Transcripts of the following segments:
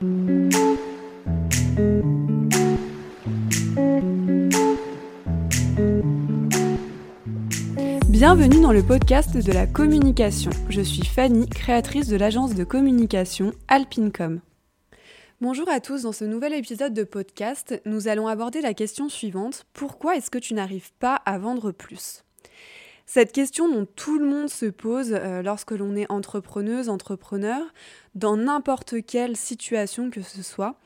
Bienvenue dans le podcast de la communication. Je suis Fanny, créatrice de l'agence de communication Alpincom. Bonjour à tous, dans ce nouvel épisode de podcast, nous allons aborder la question suivante. Pourquoi est-ce que tu n'arrives pas à vendre plus? Cette question dont tout le monde se pose euh, lorsque l'on est entrepreneuse, entrepreneur, dans n'importe quelle situation que ce soit,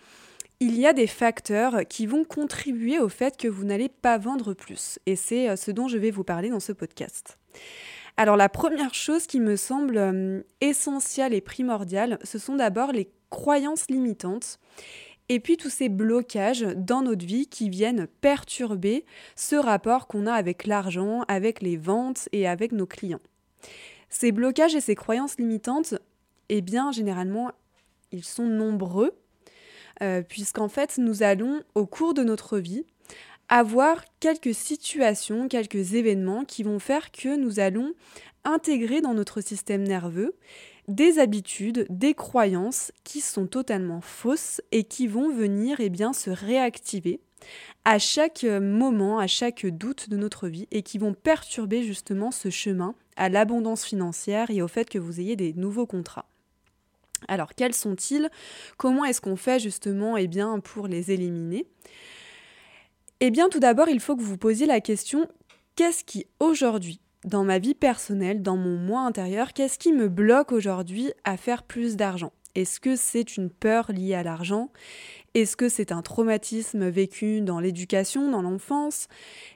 il y a des facteurs qui vont contribuer au fait que vous n'allez pas vendre plus. Et c'est euh, ce dont je vais vous parler dans ce podcast. Alors la première chose qui me semble euh, essentielle et primordiale, ce sont d'abord les croyances limitantes et puis tous ces blocages dans notre vie qui viennent perturber ce rapport qu'on a avec l'argent, avec les ventes et avec nos clients. Ces blocages et ces croyances limitantes, eh bien généralement, ils sont nombreux, euh, puisqu'en fait, nous allons, au cours de notre vie, avoir quelques situations, quelques événements qui vont faire que nous allons intégrer dans notre système nerveux des habitudes, des croyances qui sont totalement fausses et qui vont venir eh bien, se réactiver à chaque moment, à chaque doute de notre vie et qui vont perturber justement ce chemin à l'abondance financière et au fait que vous ayez des nouveaux contrats. Alors quels sont-ils? Comment est-ce qu'on fait justement eh bien, pour les éliminer? Eh bien tout d'abord, il faut que vous posiez la question qu'est-ce qui aujourd'hui dans ma vie personnelle, dans mon moi intérieur, qu'est-ce qui me bloque aujourd'hui à faire plus d'argent? Est-ce que c'est une peur liée à l'argent? Est-ce que c'est un traumatisme vécu dans l'éducation, dans l'enfance?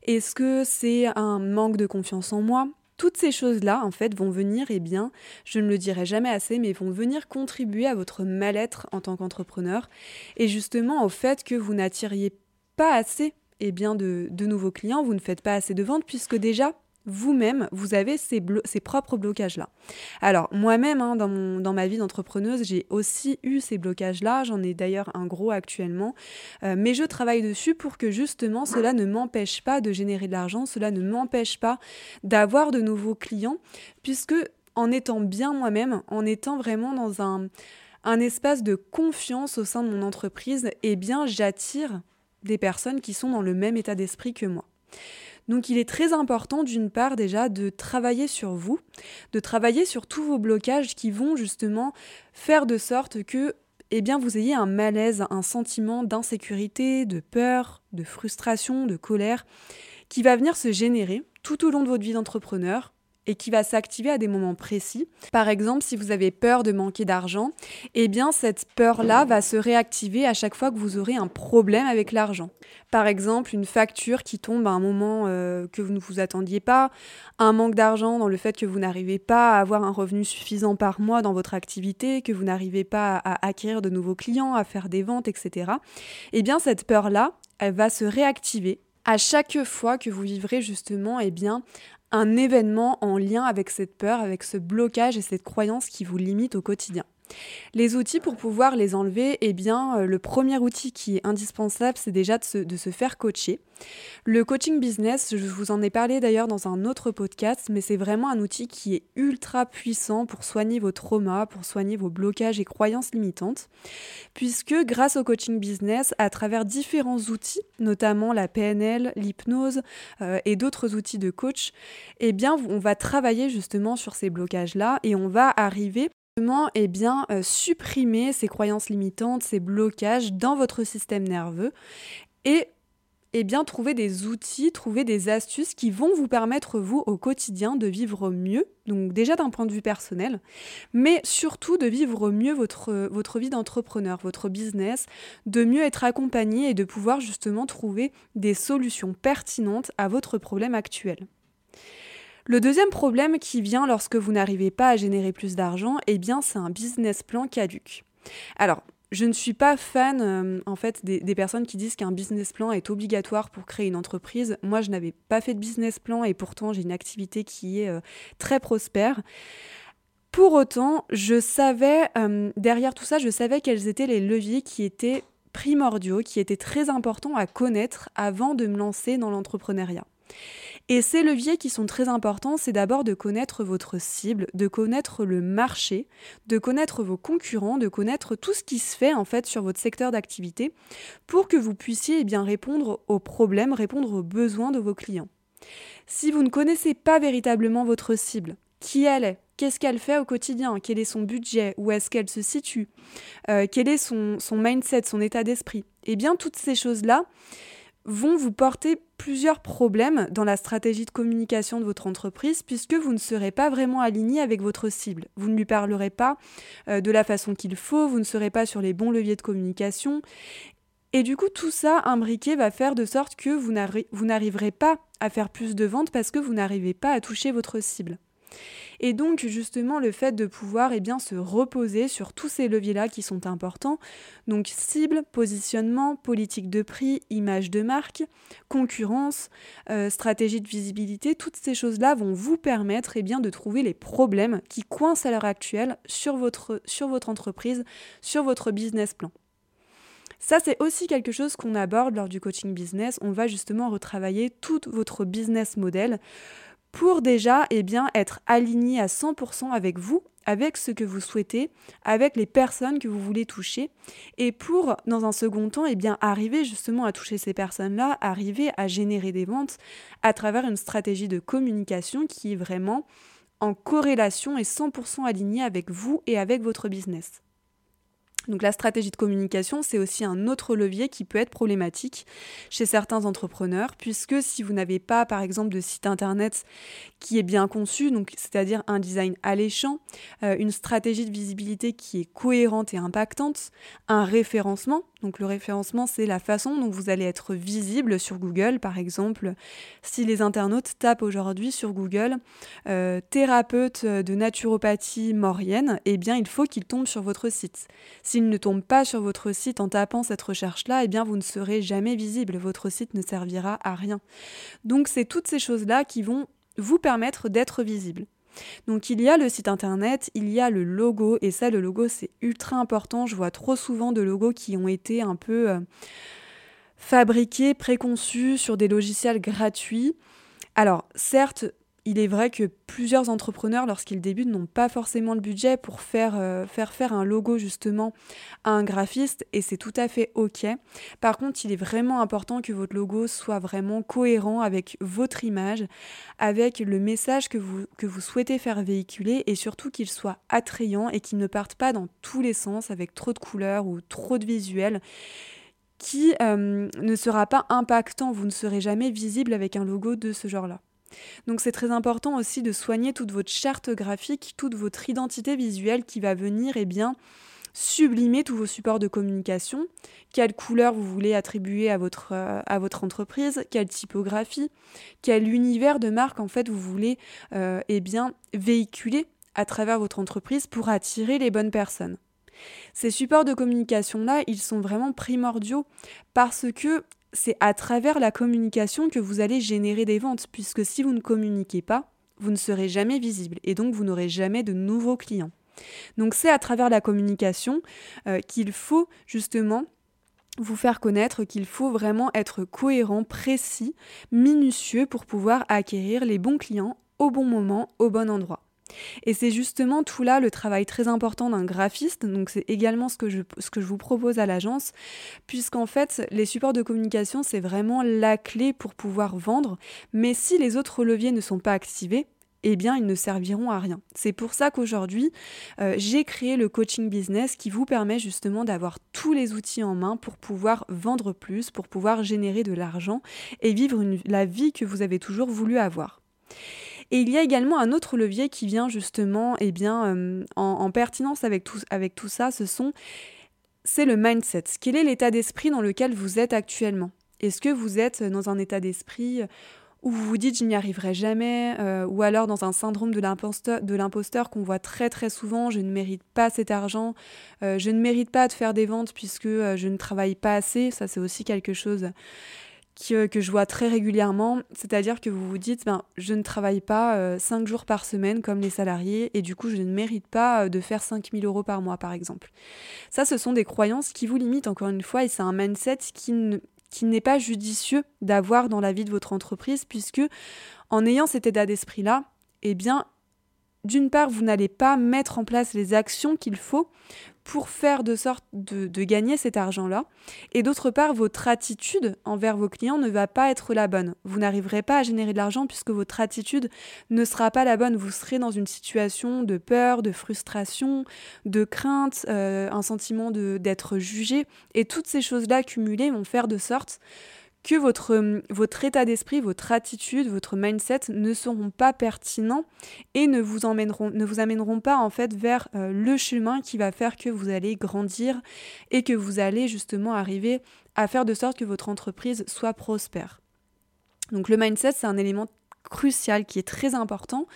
Est-ce que c'est un manque de confiance en moi? Toutes ces choses-là, en fait, vont venir, eh bien, je ne le dirai jamais assez, mais vont venir contribuer à votre mal-être en tant qu'entrepreneur. Et justement au fait que vous n'attiriez pas assez eh bien, de, de nouveaux clients, vous ne faites pas assez de ventes puisque déjà, vous-même, vous avez ces, propres blocages-là. Alors, moi-même, hein, dans, ma vie d'entrepreneuse, j'ai aussi eu ces blocages-là. J'en ai d'ailleurs un gros actuellement. Euh, mais je travaille dessus pour que justement cela ne m'empêche pas de générer de l'argent, cela ne m'empêche pas d'avoir de nouveaux clients, puisque en étant bien moi-même, en étant vraiment dans un, un espace de confiance au sein de mon entreprise, eh bien, j'attire des personnes qui sont dans le même état d'esprit que moi. Donc il est très important d'une part déjà de travailler sur vous, de travailler sur tous vos blocages qui vont justement faire de sorte que eh bien vous ayez un malaise, un sentiment d'insécurité, de peur, de frustration, de colère qui va venir se générer tout au long de votre vie d'entrepreneur et qui va s'activer à des moments précis. Par exemple, si vous avez peur de manquer d'argent, eh bien cette peur-là va se réactiver à chaque fois que vous aurez un problème avec l'argent. Par exemple, une facture qui tombe à un moment euh, que vous ne vous attendiez pas, un manque d'argent dans le fait que vous n'arrivez pas à avoir un revenu suffisant par mois dans votre activité, que vous n'arrivez pas à acquérir de nouveaux clients, à faire des ventes, etc. Eh bien cette peur-là, elle va se réactiver à chaque fois que vous vivrez justement eh bien, un événement en lien avec cette peur, avec ce blocage et cette croyance qui vous limite au quotidien. Les outils pour pouvoir les enlever, eh bien, euh, le premier outil qui est indispensable, c'est déjà de se, faire coacher. Le coaching business, je vous en ai parlé d'ailleurs dans un autre podcast, mais c'est vraiment un outil qui est ultra puissant pour soigner vos traumas, pour soigner vos blocages et croyances limitantes, puisque grâce au coaching business, à travers différents outils, notamment la PNL, l'hypnose euh, et d'autres outils de coach, eh bien, on va travailler justement sur ces blocages-là et on va arriver eh bien, euh, supprimer ces croyances limitantes, ces blocages dans votre système nerveux et eh bien, trouver des outils, trouver des astuces qui vont vous permettre, vous, au quotidien, de vivre mieux, donc déjà d'un point de vue personnel, mais surtout de vivre mieux votre, votre vie d'entrepreneur, votre business, de mieux être accompagné et de pouvoir justement trouver des solutions pertinentes à votre problème actuel. Le deuxième problème qui vient lorsque vous n'arrivez pas à générer plus d'argent, eh bien c'est un business plan caduque. Alors, je ne suis pas fan euh, en fait des, personnes qui disent qu'un business plan est obligatoire pour créer une entreprise. Moi, je n'avais pas fait de business plan et pourtant j'ai une activité qui est euh, très prospère. Pour autant, je savais, euh, derrière tout ça, je savais quels étaient les leviers qui étaient primordiaux, qui étaient très importants à connaître avant de me lancer dans l'entrepreneuriat. Et ces leviers qui sont très importants, c'est d'abord de connaître votre cible, de connaître le marché, de connaître vos concurrents, de connaître tout ce qui se fait en fait sur votre secteur d'activité pour que vous puissiez eh bien répondre aux problèmes, répondre aux besoins de vos clients. Si vous ne connaissez pas véritablement votre cible, qui elle est, qu'est-ce qu'elle fait au quotidien, quel est son budget, où est-ce qu'elle se situe, euh, quel est son, son mindset, son état d'esprit, eh bien toutes ces choses-là, vont vous porter plusieurs problèmes dans la stratégie de communication de votre entreprise puisque vous ne serez pas vraiment aligné avec votre cible. Vous ne lui parlerez pas euh, de la façon qu'il faut, vous ne serez pas sur les bons leviers de communication. Et du coup, tout ça imbriqué va faire de sorte que vous n'arriverez pas à faire plus de ventes parce que vous n'arrivez pas à toucher votre cible. Et donc justement le fait de pouvoir eh bien, se reposer sur tous ces leviers-là qui sont importants, donc cible, positionnement, politique de prix, image de marque, concurrence, euh, stratégie de visibilité, toutes ces choses-là vont vous permettre eh de trouver les problèmes qui coincent à l'heure actuelle sur votre, sur votre entreprise, sur votre business plan. Ça, c'est aussi quelque chose qu'on aborde lors du coaching business. On va justement retravailler tout votre business model pour déjà eh bien, être aligné à 100% avec vous, avec ce que vous souhaitez, avec les personnes que vous voulez toucher, et pour, dans un second temps, eh bien, arriver justement à toucher ces personnes-là, arriver à générer des ventes à travers une stratégie de communication qui est vraiment en corrélation et 100% alignée avec vous et avec votre business. Donc la stratégie de communication, c'est aussi un autre levier qui peut être problématique chez certains entrepreneurs, puisque si vous n'avez pas, par exemple, de site internet qui est bien conçu, c'est-à-dire un design alléchant, euh, une stratégie de visibilité qui est cohérente et impactante, un référencement, donc le référencement, c'est la façon dont vous allez être visible sur Google. Par exemple, si les internautes tapent aujourd'hui sur Google euh, thérapeute de naturopathie maurienne, eh bien il faut qu'ils tombent sur votre site. Ne tombent pas sur votre site en tapant cette recherche-là, eh bien vous ne serez jamais visible. Votre site ne servira à rien. Donc c'est toutes ces choses-là qui vont vous permettre d'être visible. Donc il y a le site internet, il y a le logo, et ça le logo c'est ultra important, je vois trop souvent de logos qui ont été un peu euh, fabriqués, préconçus sur des logiciels gratuits. Alors certes, il est vrai que plusieurs entrepreneurs, lorsqu'ils débutent, n'ont pas forcément le budget pour faire, euh, faire faire un logo justement à un graphiste et c'est tout à fait OK. Par contre, il est vraiment important que votre logo soit vraiment cohérent avec votre image, avec le message que vous, que vous souhaitez faire véhiculer et surtout qu'il soit attrayant et qu'il ne parte pas dans tous les sens avec trop de couleurs ou trop de visuels qui euh, ne sera pas impactant. Vous ne serez jamais visible avec un logo de ce genre-là. Donc c'est très important aussi de soigner toute votre charte graphique, toute votre identité visuelle qui va venir eh bien, sublimer tous vos supports de communication, quelle couleur vous voulez attribuer à votre, euh, à votre entreprise, quelle typographie, quel univers de marque en fait vous voulez euh, eh bien, véhiculer à travers votre entreprise pour attirer les bonnes personnes. Ces supports de communication-là, ils sont vraiment primordiaux parce que c'est à travers la communication que vous allez générer des ventes, puisque si vous ne communiquez pas, vous ne serez jamais visible et donc vous n'aurez jamais de nouveaux clients. Donc c'est à travers la communication euh, qu'il faut justement vous faire connaître qu'il faut vraiment être cohérent, précis, minutieux pour pouvoir acquérir les bons clients au bon moment, au bon endroit. Et c'est justement tout là le travail très important d'un graphiste, donc c'est également ce que, je, vous propose à l'agence, puisqu'en fait les supports de communication c'est vraiment la clé pour pouvoir vendre, mais si les autres leviers ne sont pas activés, eh bien, ils ne serviront à rien. C'est pour ça qu'aujourd'hui, euh, j'ai créé le coaching business qui vous permet justement d'avoir tous les outils en main pour pouvoir vendre plus, pour pouvoir générer de l'argent et vivre la vie que vous avez toujours voulu avoir. Et il y a également un autre levier qui vient justement eh bien, euh, en, pertinence avec tout, ça, ce sont c'est le mindset. Quel est l'état d'esprit dans lequel vous êtes actuellement? Est-ce que vous êtes dans un état d'esprit où vous vous dites je n'y arriverai jamais, euh, ou alors dans un syndrome de l'imposteur qu'on voit très très souvent, je ne mérite pas cet argent, euh, je ne mérite pas de faire des ventes puisque je ne travaille pas assez, ça c'est aussi quelque chose que je vois très régulièrement, c'est-à-dire que vous vous dites, ben, je ne travaille pas 5 euh, jours par semaine comme les salariés et du coup je ne mérite pas euh, de faire 5000 euros par mois par exemple. Ça, ce sont des croyances qui vous limitent encore une fois et c'est un mindset qui qui n'est pas judicieux d'avoir dans la vie de votre entreprise puisque En ayant cet état d'esprit-là, eh bien, d'une part, vous n'allez pas mettre en place les actions qu'il faut pour faire de sorte de, gagner cet argent-là. Et d'autre part, votre attitude envers vos clients ne va pas être la bonne. Vous n'arriverez pas à générer de l'argent puisque votre attitude ne sera pas la bonne. Vous serez dans une situation de peur, de frustration, de crainte, euh, un sentiment d'être jugé. Et toutes ces choses-là cumulées vont faire de sorte que votre, euh, votre état d'esprit, votre attitude, votre mindset ne seront pas pertinents et ne vous emmèneront, ne vous amèneront pas en fait vers euh, le chemin qui va faire que vous allez grandir et que vous allez justement arriver à faire de sorte que votre entreprise soit prospère. Donc le mindset, c'est un élément crucial qui est très important.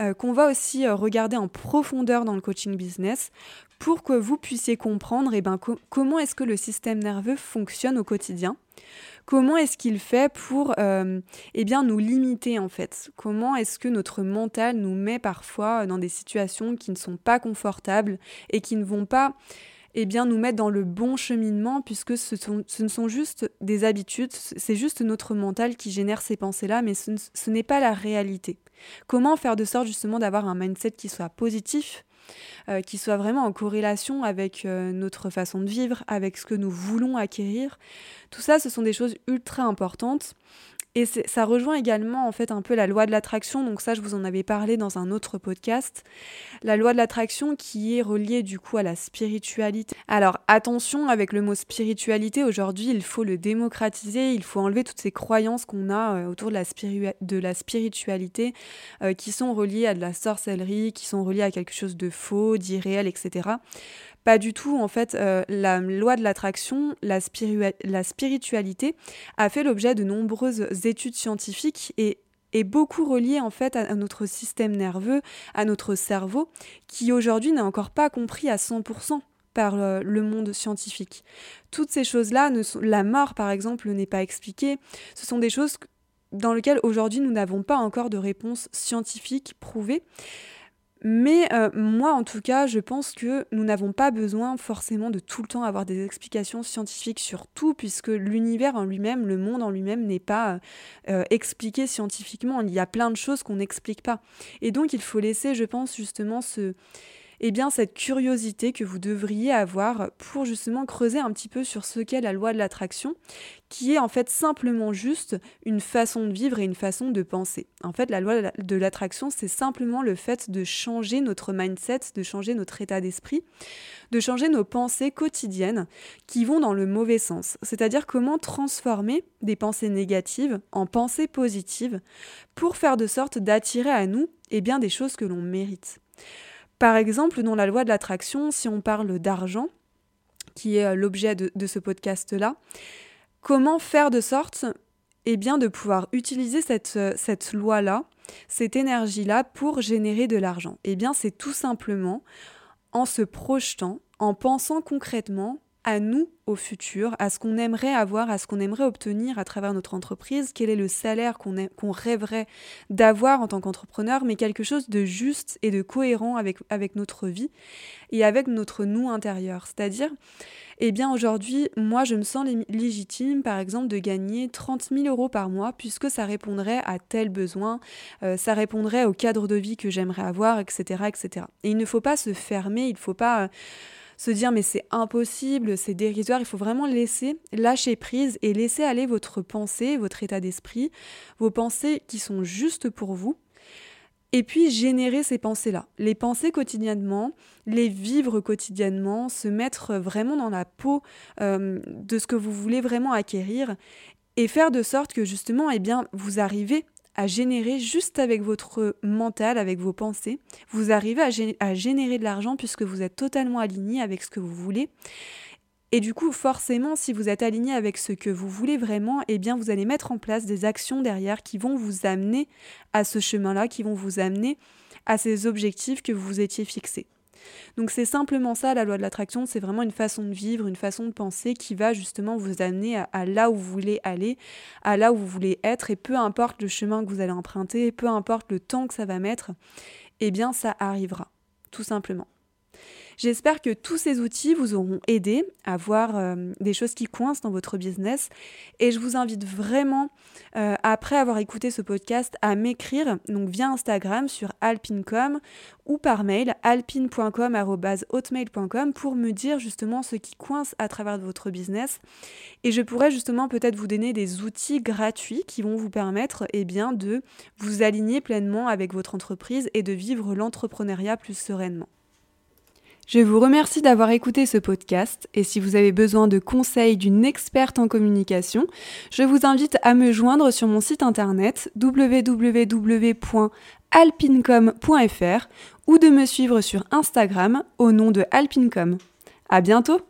Euh, qu'on va aussi regarder en profondeur dans le coaching business. Pour que vous puissiez comprendre eh ben, comment est-ce que le système nerveux fonctionne au quotidien, Comment est-ce qu'il fait pour euh, eh bien, nous limiter en fait? Comment est-ce que notre mental nous met parfois dans des situations qui ne sont pas confortables et qui ne vont pas eh bien, nous mettre dans le bon cheminement puisque ce, ne sont juste des habitudes, c'est juste notre mental qui génère ces pensées-là, mais ce, ce n'est pas la réalité. Comment faire de sorte justement d'avoir un mindset qui soit positif euh, qui soit vraiment en corrélation avec euh, notre façon de vivre, avec ce que nous voulons acquérir? Tout ça, ce sont des choses ultra importantes. Et ça rejoint également en fait un peu la loi de l'attraction, donc ça je vous en avais parlé dans un autre podcast. La loi de l'attraction qui est reliée du coup à la spiritualité. Alors attention avec le mot spiritualité, aujourd'hui il faut le démocratiser, il faut enlever toutes ces croyances qu'on a euh, autour de la, spiritualité euh, qui sont reliées à de la sorcellerie, qui sont reliées à quelque chose de faux, d'irréel, etc. Pas du tout, en fait, euh, la loi de l'attraction, la, la spiritualité a fait l'objet de nombreuses études scientifiques et est beaucoup reliée en fait à, notre système nerveux, à notre cerveau, qui aujourd'hui n'est encore pas compris à 100% par le, monde scientifique. Toutes ces choses-là, la mort par exemple n'est pas expliquée, ce sont des choses dans lesquelles aujourd'hui nous n'avons pas encore de réponse scientifique prouvée. Mais euh, moi, en tout cas, je pense que nous n'avons pas besoin forcément de tout le temps avoir des explications scientifiques sur tout, puisque l'univers en lui-même, le monde en lui-même n'est pas euh, expliqué scientifiquement. Il y a plein de choses qu'on n'explique pas. Et donc, il faut laisser, je pense, justement ce eh bien cette curiosité que vous devriez avoir pour justement creuser un petit peu sur ce qu'est la loi de l'attraction, qui est en fait simplement juste une façon de vivre et une façon de penser. En fait, la loi de l'attraction, c'est simplement le fait de changer notre mindset, de changer notre état d'esprit, de changer nos pensées quotidiennes qui vont dans le mauvais sens. C'est-à-dire comment transformer des pensées négatives en pensées positives pour faire de sorte d'attirer à nous eh bien, des choses que l'on mérite. Par exemple, dans la loi de l'attraction, si on parle d'argent, qui est euh, l'objet de, ce podcast-là, comment faire de sorte eh bien, de pouvoir utiliser cette, euh, cette loi-là, cette énergie-là pour générer de l'argent? Eh bien, c'est tout simplement en se projetant, en pensant concrètement à nous au futur, à ce qu'on aimerait avoir, à ce qu'on aimerait obtenir à travers notre entreprise, quel est le salaire qu'on rêverait d'avoir en tant qu'entrepreneur, mais quelque chose de juste et de cohérent avec, notre vie et avec notre nous intérieur? C'est-à-dire, eh bien aujourd'hui, moi je me sens légitime par exemple de gagner 30 000 euros par mois puisque ça répondrait à tel besoin, euh, ça répondrait au cadre de vie que j'aimerais avoir, etc., etc. Et il ne faut pas se fermer, il ne faut pas se dire mais c'est impossible, c'est dérisoire, il faut vraiment laisser, lâcher prise et laisser aller votre pensée, votre état d'esprit, vos pensées qui sont justes pour vous. Et puis générer ces pensées-là, les penser quotidiennement, les vivre quotidiennement, se mettre vraiment dans la peau euh, de ce que vous voulez vraiment acquérir et faire de sorte que justement, eh bien, vous arrivez à générer juste avec votre mental, avec vos pensées. Vous arrivez à, générer de l'argent puisque vous êtes totalement aligné avec ce que vous voulez. Et du coup, forcément, si vous êtes aligné avec ce que vous voulez vraiment, eh bien, vous allez mettre en place des actions derrière qui vont vous amener à ce chemin-là, qui vont vous amener à ces objectifs que vous vous étiez fixés. Donc c'est simplement ça la loi de l'attraction, c'est vraiment une façon de vivre, une façon de penser qui va justement vous amener à, là où vous voulez aller, à là où vous voulez être, et peu importe le chemin que vous allez emprunter, peu importe le temps que ça va mettre, eh bien ça arrivera, tout simplement. J'espère que tous ces outils vous auront aidé à voir euh, des choses qui coincent dans votre business et je vous invite vraiment, euh, après avoir écouté ce podcast, à m'écrire donc via Instagram sur alpincom ou par mail alpine.com@hotmail.com pour me dire justement ce qui coince à travers votre business et je pourrais justement peut-être vous donner des outils gratuits qui vont vous permettre eh bien de vous aligner pleinement avec votre entreprise et de vivre l'entrepreneuriat plus sereinement. Je vous remercie d'avoir écouté ce podcast et si vous avez besoin de conseils d'une experte en communication, je vous invite à me joindre sur mon site internet www.alpincom.fr ou de me suivre sur Instagram au nom de Alpincom. À bientôt!